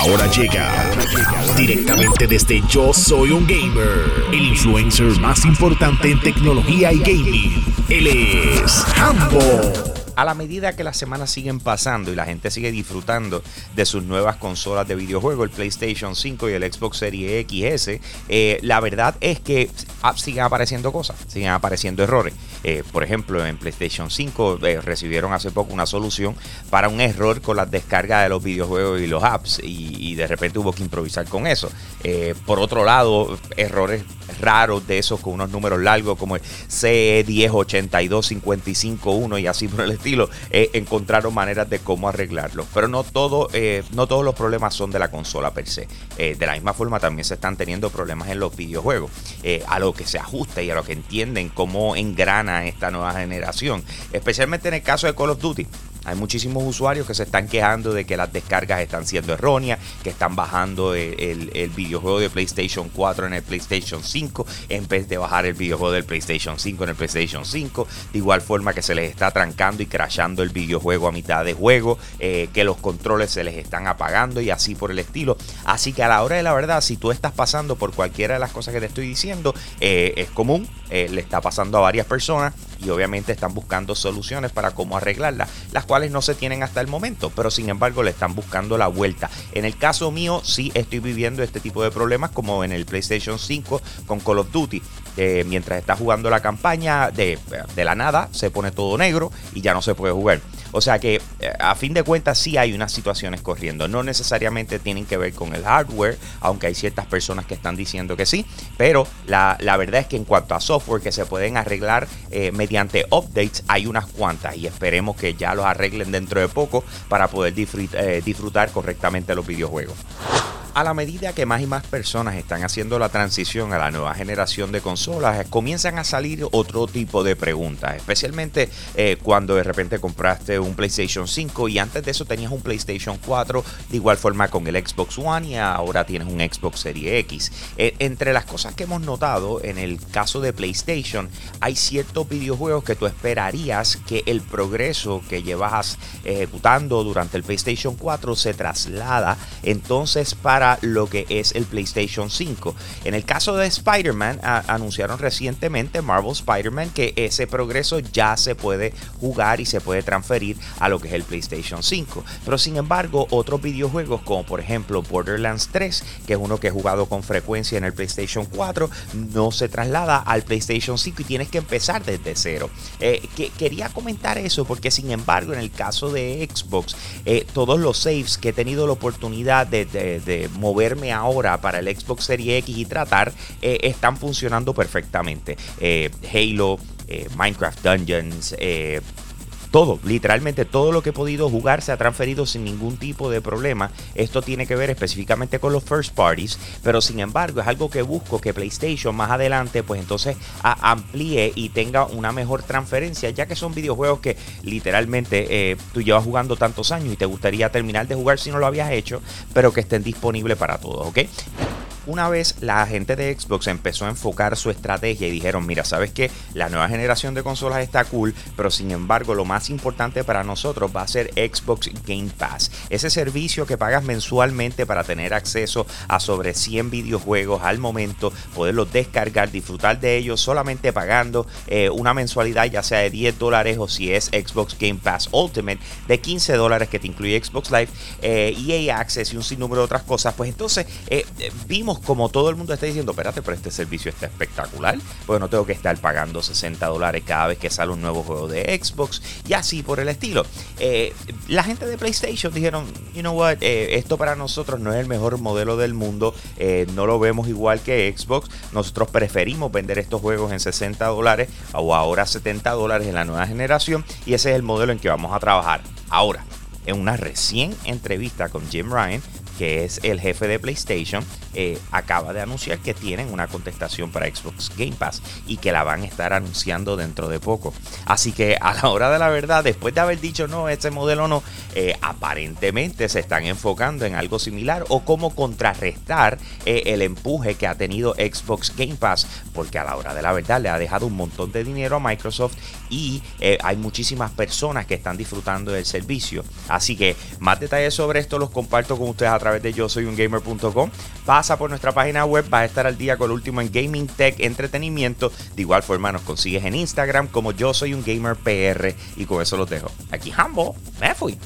Ahora llega directamente desde Yo Soy un Gamer, el influencer más importante en tecnología y gaming. Él es Hambo a la medida que las semanas siguen pasando y la gente sigue disfrutando de sus nuevas consolas de videojuego, el PlayStation 5 y el Xbox Series XS, eh, la verdad es que ah, siguen apareciendo cosas, siguen apareciendo errores. Eh, por ejemplo, en PlayStation 5 eh, recibieron hace poco una solución para un error con las descargas de los videojuegos y los apps y, de repente hubo que improvisar con eso. por otro lado, errores raros de esos con unos números largos como el CE 10825551 y así por el estilo eh, encontraron maneras de cómo arreglarlo. Pero no, todo, eh, no todos los problemas son de la consola per se. Eh, de la misma forma también se están teniendo problemas en los videojuegos. a lo que se ajusta y a lo que entienden cómo engrana esta nueva generación. Especialmente en el caso de Call of Duty. Hay muchísimos usuarios que se están quejando de que las descargas están siendo erróneas, que están bajando el, videojuego de PlayStation 4 en el PlayStation 5 en vez de bajar el videojuego del PlayStation 5 en el PlayStation 5. De igual forma que se les está trancando y crashando el videojuego a mitad de juego, eh, que los controles se les están apagando y así por el estilo. Así que a la hora de la verdad, si tú estás pasando por cualquiera de las cosas que te estoy diciendo, eh, es común, eh, le está pasando a varias personas y obviamente están buscando soluciones para cómo arreglarlas, las cuales no se tienen hasta el momento, pero sin embargo le están buscando la vuelta. En el caso mío sí estoy viviendo este tipo de problemas como en el PlayStation 5 con Call of Duty. mientras está jugando la campaña, de, de la nada se pone todo negro y ya no se puede jugar. O sea que eh, a fin de cuentas sí hay unas situaciones corriendo. No necesariamente tienen que ver con el hardware, aunque hay ciertas personas que están diciendo que sí. Pero la, verdad es que en cuanto a software que se pueden arreglar eh, mediante updates, hay unas cuantas y esperemos que ya los arreglen dentro de poco para poder eh, disfrutar correctamente los videojuegos a la medida que más y más personas están haciendo la transición a la nueva generación de consolas, comienzan a salir otro tipo de preguntas, especialmente eh, cuando de repente compraste un PlayStation 5 y antes de eso tenías un PlayStation 4, de igual forma con el Xbox One y ahora tienes un Xbox Series X. Eh, entre las cosas que hemos notado en el caso de PlayStation, hay ciertos videojuegos que tú esperarías que el progreso que llevas ejecutando durante el PlayStation 4 se traslada entonces para lo que es el PlayStation 5. En el caso de Spider-Man, anunciaron recientemente Marvel Spider-Man que ese progreso ya se puede jugar y se puede transferir a lo que es el PlayStation 5. Pero sin embargo, otros videojuegos como por ejemplo Borderlands 3, que es uno que he jugado con frecuencia en el PlayStation 4, no se traslada al PlayStation 5 y tienes que empezar desde cero. Eh, que, quería comentar eso porque sin embargo en el caso de Xbox, eh, todos los saves que he tenido la oportunidad de moverme ahora para el Xbox Series X y tratar, eh, están funcionando perfectamente. Eh, Halo, eh, Minecraft Dungeons, todo, literalmente todo lo que he podido jugar se ha transferido sin ningún tipo de problema. Esto tiene que ver específicamente con los first parties, pero sin embargo es algo que busco que PlayStation más adelante pues entonces amplíe y tenga una mejor transferencia, ya que son videojuegos que literalmente eh, tú llevas jugando tantos años y te gustaría terminar de jugar si no lo habías hecho, pero que estén disponibles para todos, ¿ok? Una vez la gente de Xbox empezó a enfocar su estrategia y dijeron, mira, sabes que la nueva generación de consolas está cool, pero sin embargo lo más importante para nosotros va a ser Xbox Game Pass. Ese servicio que pagas mensualmente para tener acceso a sobre 100 videojuegos al momento, poderlos descargar, disfrutar de ellos solamente pagando eh, una mensualidad ya sea de 10 dólares o si es Xbox Game Pass Ultimate de 15 dólares que te incluye Xbox Live, eh, EA Access y un sinnúmero de otras cosas. Pues entonces eh, vimos como todo el mundo está diciendo, espérate, pero este servicio está espectacular, porque no tengo que estar pagando 60 dólares cada vez que sale un nuevo juego de Xbox y así por el estilo. Eh, la gente de PlayStation dijeron, you know what, eh, esto para nosotros no es el mejor modelo del mundo, eh, no lo vemos igual que Xbox, nosotros preferimos vender estos juegos en 60 dólares o ahora 70 dólares en la nueva generación y ese es el modelo en que vamos a trabajar. Ahora, en una recién entrevista con Jim Ryan, que es el jefe de PlayStation, eh, acaba de anunciar que tienen una contestación para Xbox Game Pass y que la van a estar anunciando dentro de poco. Así que a la hora de la verdad, después de haber dicho no, este modelo no, eh, aparentemente se están enfocando en algo similar o cómo contrarrestar eh, el empuje que ha tenido Xbox Game Pass, porque a la hora de la verdad le ha dejado un montón de dinero a Microsoft y hay muchísimas personas que están disfrutando del servicio. Así que más detalles sobre esto los comparto con ustedes a través de yo soy un gamer.com. Pasa por nuestra página web, va a estar al día con lo último en gaming, tech, entretenimiento. De igual forma nos consigues en Instagram como yo soy un gamer PR y con eso los dejo. Aquí Hambo, me fui.